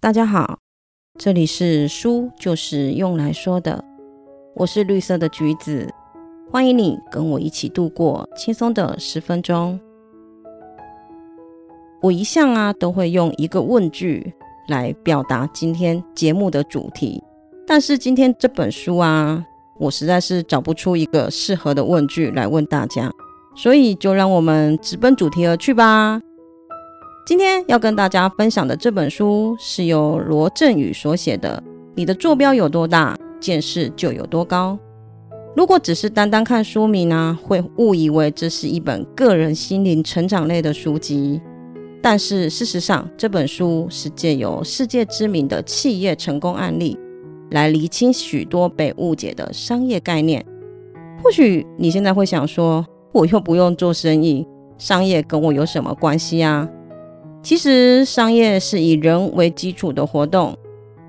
大家好，这里是书就是用来说的，我是绿色的橘子，欢迎你跟我一起度过轻松的十分钟。我一向啊都会用一个问句来表达今天节目的主题，但是今天这本书啊，我实在是找不出一个适合的问句来问大家，所以就让我们直奔主题而去吧。今天要跟大家分享的这本书是由罗振宇所写的。你的坐标有多大，见识就有多高。如果只是单单看书名呢，会误以为这是一本个人心灵成长类的书籍。但是事实上，这本书是借由世界知名的企业成功案例，来厘清许多被误解的商业概念。或许你现在会想说，我又不用做生意，商业跟我有什么关系啊？其实，商业是以人为基础的活动。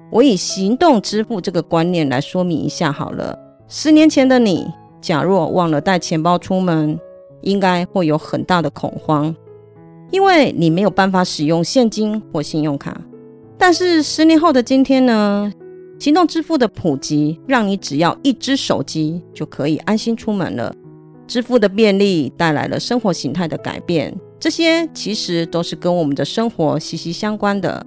我以行动支付这个观念来说明一下好了。十年前的你，假若忘了带钱包出门，应该会有很大的恐慌，因为你没有办法使用现金或信用卡。但是十年后的今天呢？行动支付的普及，让你只要一只手机就可以安心出门了。支付的便利带来了生活形态的改变。这些其实都是跟我们的生活息息相关的。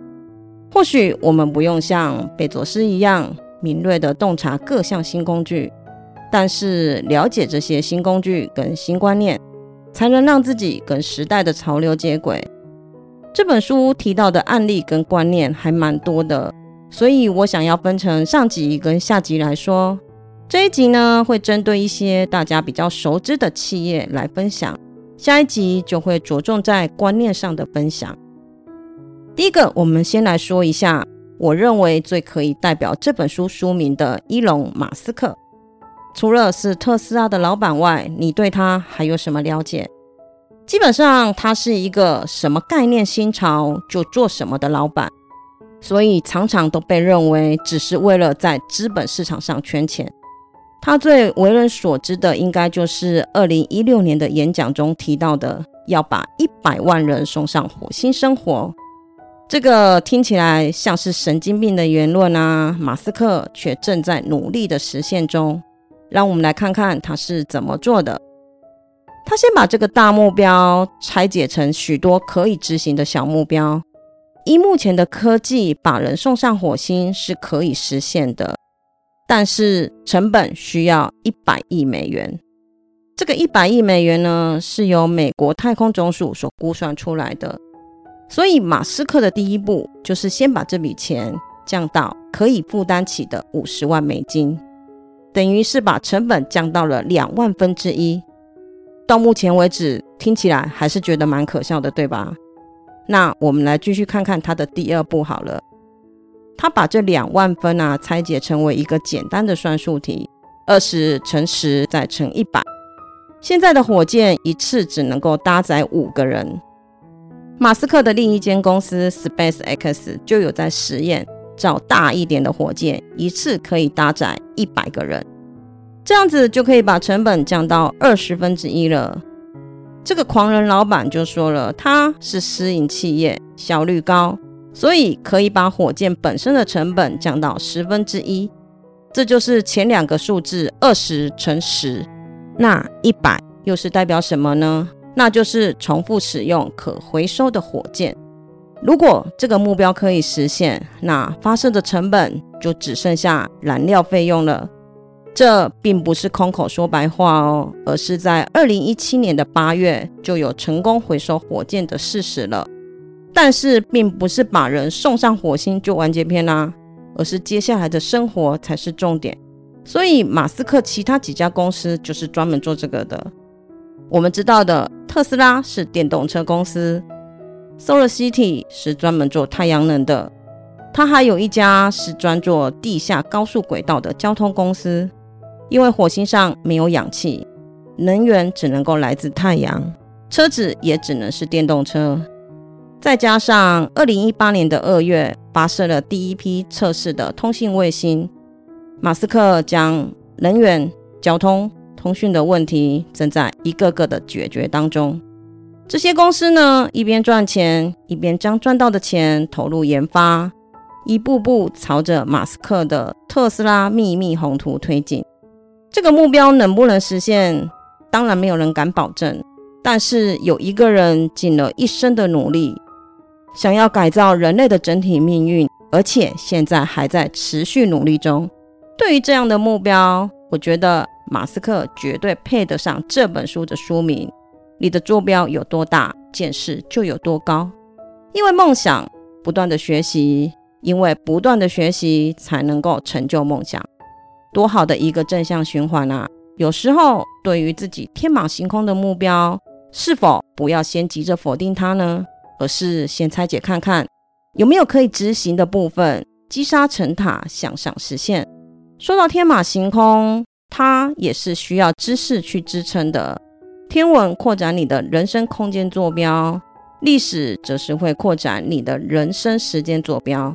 或许我们不用像贝佐斯一样敏锐地洞察各项新工具，但是了解这些新工具跟新观念，才能让自己跟时代的潮流接轨。这本书提到的案例跟观念还蛮多的，所以我想要分成上集跟下集来说。这一集呢，会针对一些大家比较熟知的企业来分享。下一集就会着重在观念上的分享。第一个，我们先来说一下，我认为最可以代表这本书书名的伊隆·马斯克。除了是特斯拉的老板外，你对他还有什么了解？基本上，他是一个什么概念新潮就做什么的老板，所以常常都被认为只是为了在资本市场上圈钱。他最为人所知的，应该就是二零一六年的演讲中提到的，要把一百万人送上火星生活。这个听起来像是神经病的言论啊！马斯克却正在努力的实现中。让我们来看看他是怎么做的。他先把这个大目标拆解成许多可以执行的小目标。依目前的科技，把人送上火星是可以实现的。但是成本需要一百亿美元，这个一百亿美元呢，是由美国太空总署所估算出来的。所以马斯克的第一步就是先把这笔钱降到可以负担起的五十万美金，等于是把成本降到了两万分之一。到目前为止，听起来还是觉得蛮可笑的，对吧？那我们来继续看看他的第二步好了。他把这两万分啊拆解成为一个简单的算术题：二十乘十再乘一百。现在的火箭一次只能够搭载五个人。马斯克的另一间公司 Space X 就有在实验找大一点的火箭，一次可以搭载一百个人，这样子就可以把成本降到二十分之一了。这个狂人老板就说了，他是私营企业，效率高。所以可以把火箭本身的成本降到十分之一，这就是前两个数字二十乘十。那一百又是代表什么呢？那就是重复使用可回收的火箭。如果这个目标可以实现，那发射的成本就只剩下燃料费用了。这并不是空口说白话哦，而是在二零一七年的八月就有成功回收火箭的事实了。但是并不是把人送上火星就完结篇啦，而是接下来的生活才是重点。所以马斯克其他几家公司就是专门做这个的。我们知道的特斯拉是电动车公司，Solar City 是专门做太阳能的，它还有一家是专做地下高速轨道的交通公司。因为火星上没有氧气，能源只能够来自太阳，车子也只能是电动车。再加上二零一八年的二月发射了第一批测试的通信卫星，马斯克将能源、交通、通讯的问题正在一个个的解决当中。这些公司呢，一边赚钱，一边将赚到的钱投入研发，一步步朝着马斯克的特斯拉秘密宏图推进。这个目标能不能实现，当然没有人敢保证。但是有一个人尽了一生的努力，想要改造人类的整体命运，而且现在还在持续努力中。对于这样的目标，我觉得马斯克绝对配得上这本书的书名。你的坐标有多大，见识就有多高。因为梦想，不断的学习，因为不断的学习才能够成就梦想。多好的一个正向循环啊！有时候，对于自己天马行空的目标，是否不要先急着否定它呢？而是先拆解看看，有没有可以执行的部分，积沙成塔，向上实现。说到天马行空，它也是需要知识去支撑的。天文扩展你的人生空间坐标，历史则是会扩展你的人生时间坐标。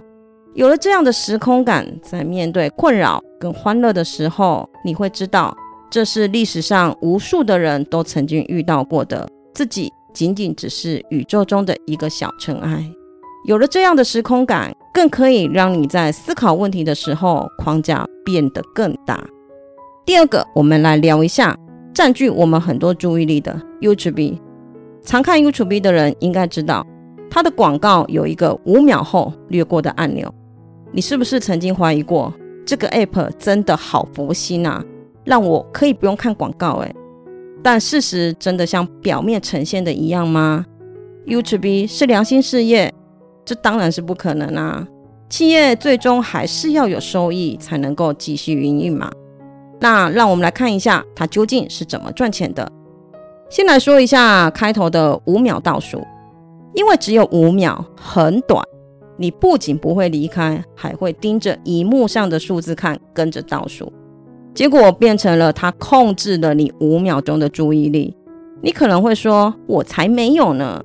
有了这样的时空感，在面对困扰跟欢乐的时候，你会知道，这是历史上无数的人都曾经遇到过的，自己仅仅只是宇宙中的一个小尘埃。有了这样的时空感，更可以让你在思考问题的时候，框架变得更大。第二个，我们来聊一下占据我们很多注意力的 YouTube。常看 YouTube 的人应该知道，它的广告有一个五秒后略过的按钮。你是不是曾经怀疑过，这个 App 真的好佛心啊，让我可以不用看广告？诶，但事实真的像表面呈现的一样吗？YouTube 是良心事业。这当然是不可能啊！企业最终还是要有收益才能够继续营运嘛。那让我们来看一下它究竟是怎么赚钱的。先来说一下开头的五秒倒数，因为只有五秒，很短，你不仅不会离开，还会盯着荧幕上的数字看，跟着倒数，结果变成了它控制了你五秒钟的注意力。你可能会说，我才没有呢。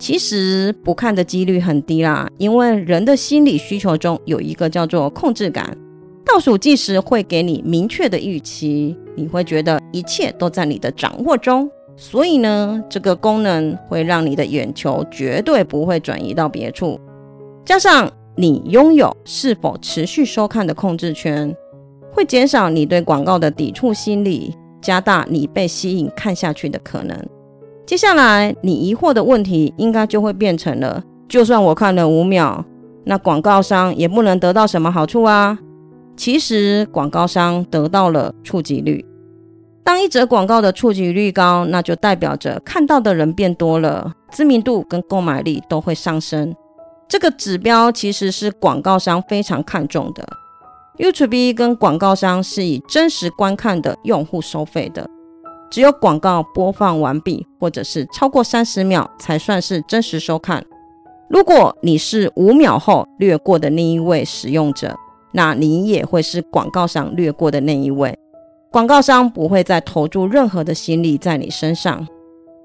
其实不看的几率很低啦，因为人的心理需求中有一个叫做控制感。倒数计时会给你明确的预期，你会觉得一切都在你的掌握中，所以呢，这个功能会让你的眼球绝对不会转移到别处。加上你拥有是否持续收看的控制权，会减少你对广告的抵触心理，加大你被吸引看下去的可能。接下来，你疑惑的问题应该就会变成了：就算我看了五秒，那广告商也不能得到什么好处啊。其实，广告商得到了触及率。当一则广告的触及率高，那就代表着看到的人变多了，知名度跟购买力都会上升。这个指标其实是广告商非常看重的。YouTube 跟广告商是以真实观看的用户收费的。只有广告播放完毕，或者是超过三十秒，才算是真实收看。如果你是五秒后略过的那一位使用者，那你也会是广告商略过的那一位。广告商不会再投注任何的心力在你身上，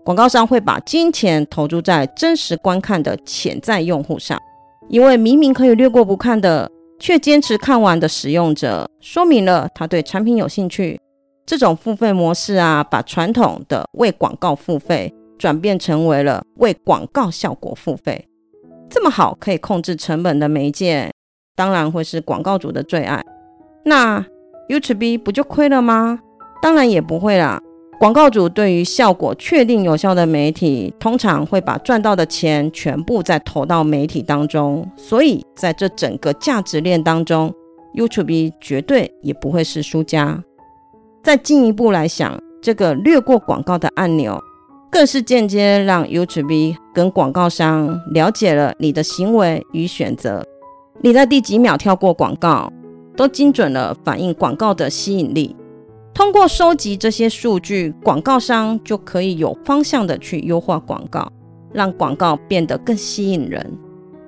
广告商会把金钱投注在真实观看的潜在用户上。因为明明可以略过不看的，却坚持看完的使用者，说明了他对产品有兴趣。这种付费模式啊，把传统的为广告付费转变成为了为广告效果付费。这么好可以控制成本的媒介，当然会是广告主的最爱。那 YouTube 不就亏了吗？当然也不会啦。广告主对于效果确定有效的媒体，通常会把赚到的钱全部再投到媒体当中。所以在这整个价值链当中，YouTube 绝对也不会是输家。再进一步来想，这个略过广告的按钮，更是间接让 YouTube 跟广告商了解了你的行为与选择。你在第几秒跳过广告，都精准了反映广告的吸引力。通过收集这些数据，广告商就可以有方向的去优化广告，让广告变得更吸引人。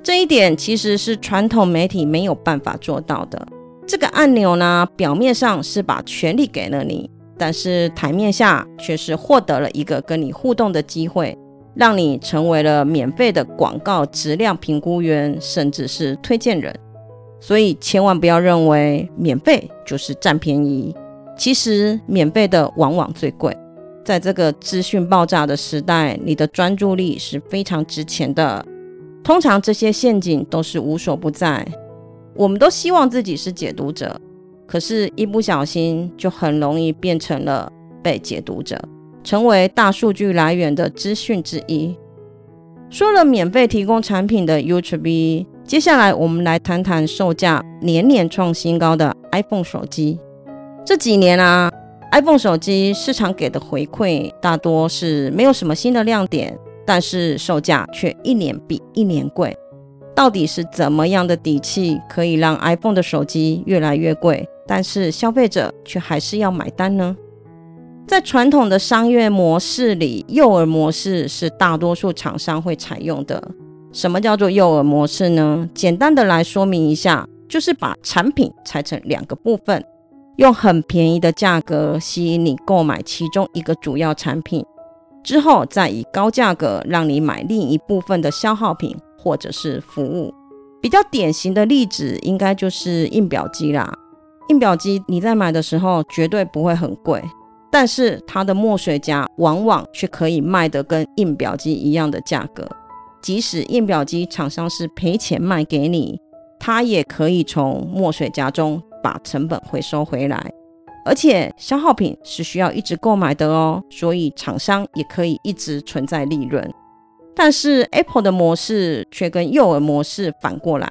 这一点其实是传统媒体没有办法做到的。这个按钮呢，表面上是把权力给了你，但是台面下却是获得了一个跟你互动的机会，让你成为了免费的广告质量评估员，甚至是推荐人。所以千万不要认为免费就是占便宜，其实免费的往往最贵。在这个资讯爆炸的时代，你的专注力是非常值钱的。通常这些陷阱都是无所不在。我们都希望自己是解读者，可是，一不小心就很容易变成了被解读者，成为大数据来源的资讯之一。说了免费提供产品的 YouTube，接下来我们来谈谈售价年年创新高的 iPhone 手机。这几年啊，iPhone 手机市场给的回馈大多是没有什么新的亮点，但是售价却一年比一年贵。到底是怎么样的底气可以让 iPhone 的手机越来越贵，但是消费者却还是要买单呢？在传统的商业模式里，诱饵模式是大多数厂商会采用的。什么叫做诱饵模式呢？简单的来说明一下，就是把产品拆成两个部分，用很便宜的价格吸引你购买其中一个主要产品，之后再以高价格让你买另一部分的消耗品。或者是服务，比较典型的例子应该就是印表机啦。印表机你在买的时候绝对不会很贵，但是它的墨水夹往往却可以卖得跟印表机一样的价格。即使印表机厂商是赔钱卖给你，它也可以从墨水夹中把成本回收回来。而且消耗品是需要一直购买的哦，所以厂商也可以一直存在利润。但是 Apple 的模式却跟幼儿模式反过来，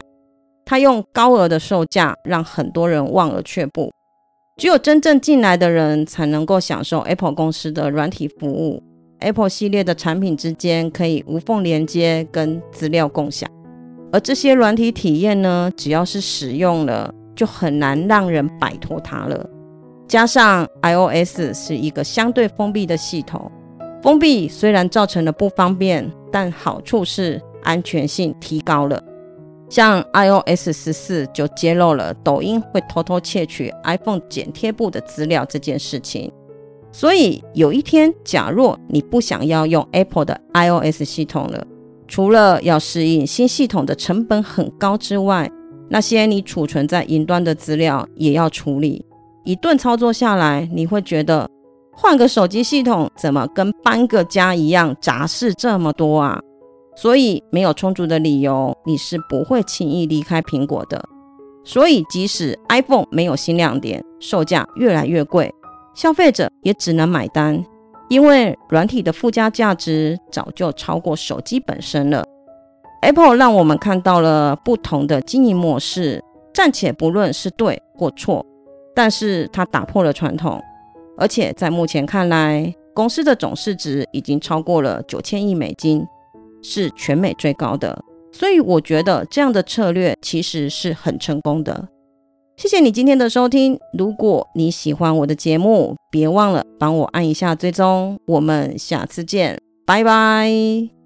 它用高额的售价让很多人望而却步，只有真正进来的人才能够享受 Apple 公司的软体服务。Apple 系列的产品之间可以无缝连接跟资料共享，而这些软体体验呢，只要是使用了，就很难让人摆脱它了。加上 iOS 是一个相对封闭的系统。封闭虽然造成了不方便，但好处是安全性提高了。像 iOS 十四就揭露了抖音会偷偷窃取 iPhone 剪贴簿的资料这件事情。所以有一天，假若你不想要用 Apple 的 iOS 系统了，除了要适应新系统的成本很高之外，那些你储存在云端的资料也要处理。一顿操作下来，你会觉得。换个手机系统，怎么跟搬个家一样杂事这么多啊？所以没有充足的理由，你是不会轻易离开苹果的。所以即使 iPhone 没有新亮点，售价越来越贵，消费者也只能买单，因为软体的附加价值早就超过手机本身了。Apple 让我们看到了不同的经营模式，暂且不论是对或错，但是它打破了传统。而且在目前看来，公司的总市值已经超过了九千亿美金，是全美最高的。所以我觉得这样的策略其实是很成功的。谢谢你今天的收听。如果你喜欢我的节目，别忘了帮我按一下追踪。我们下次见，拜拜。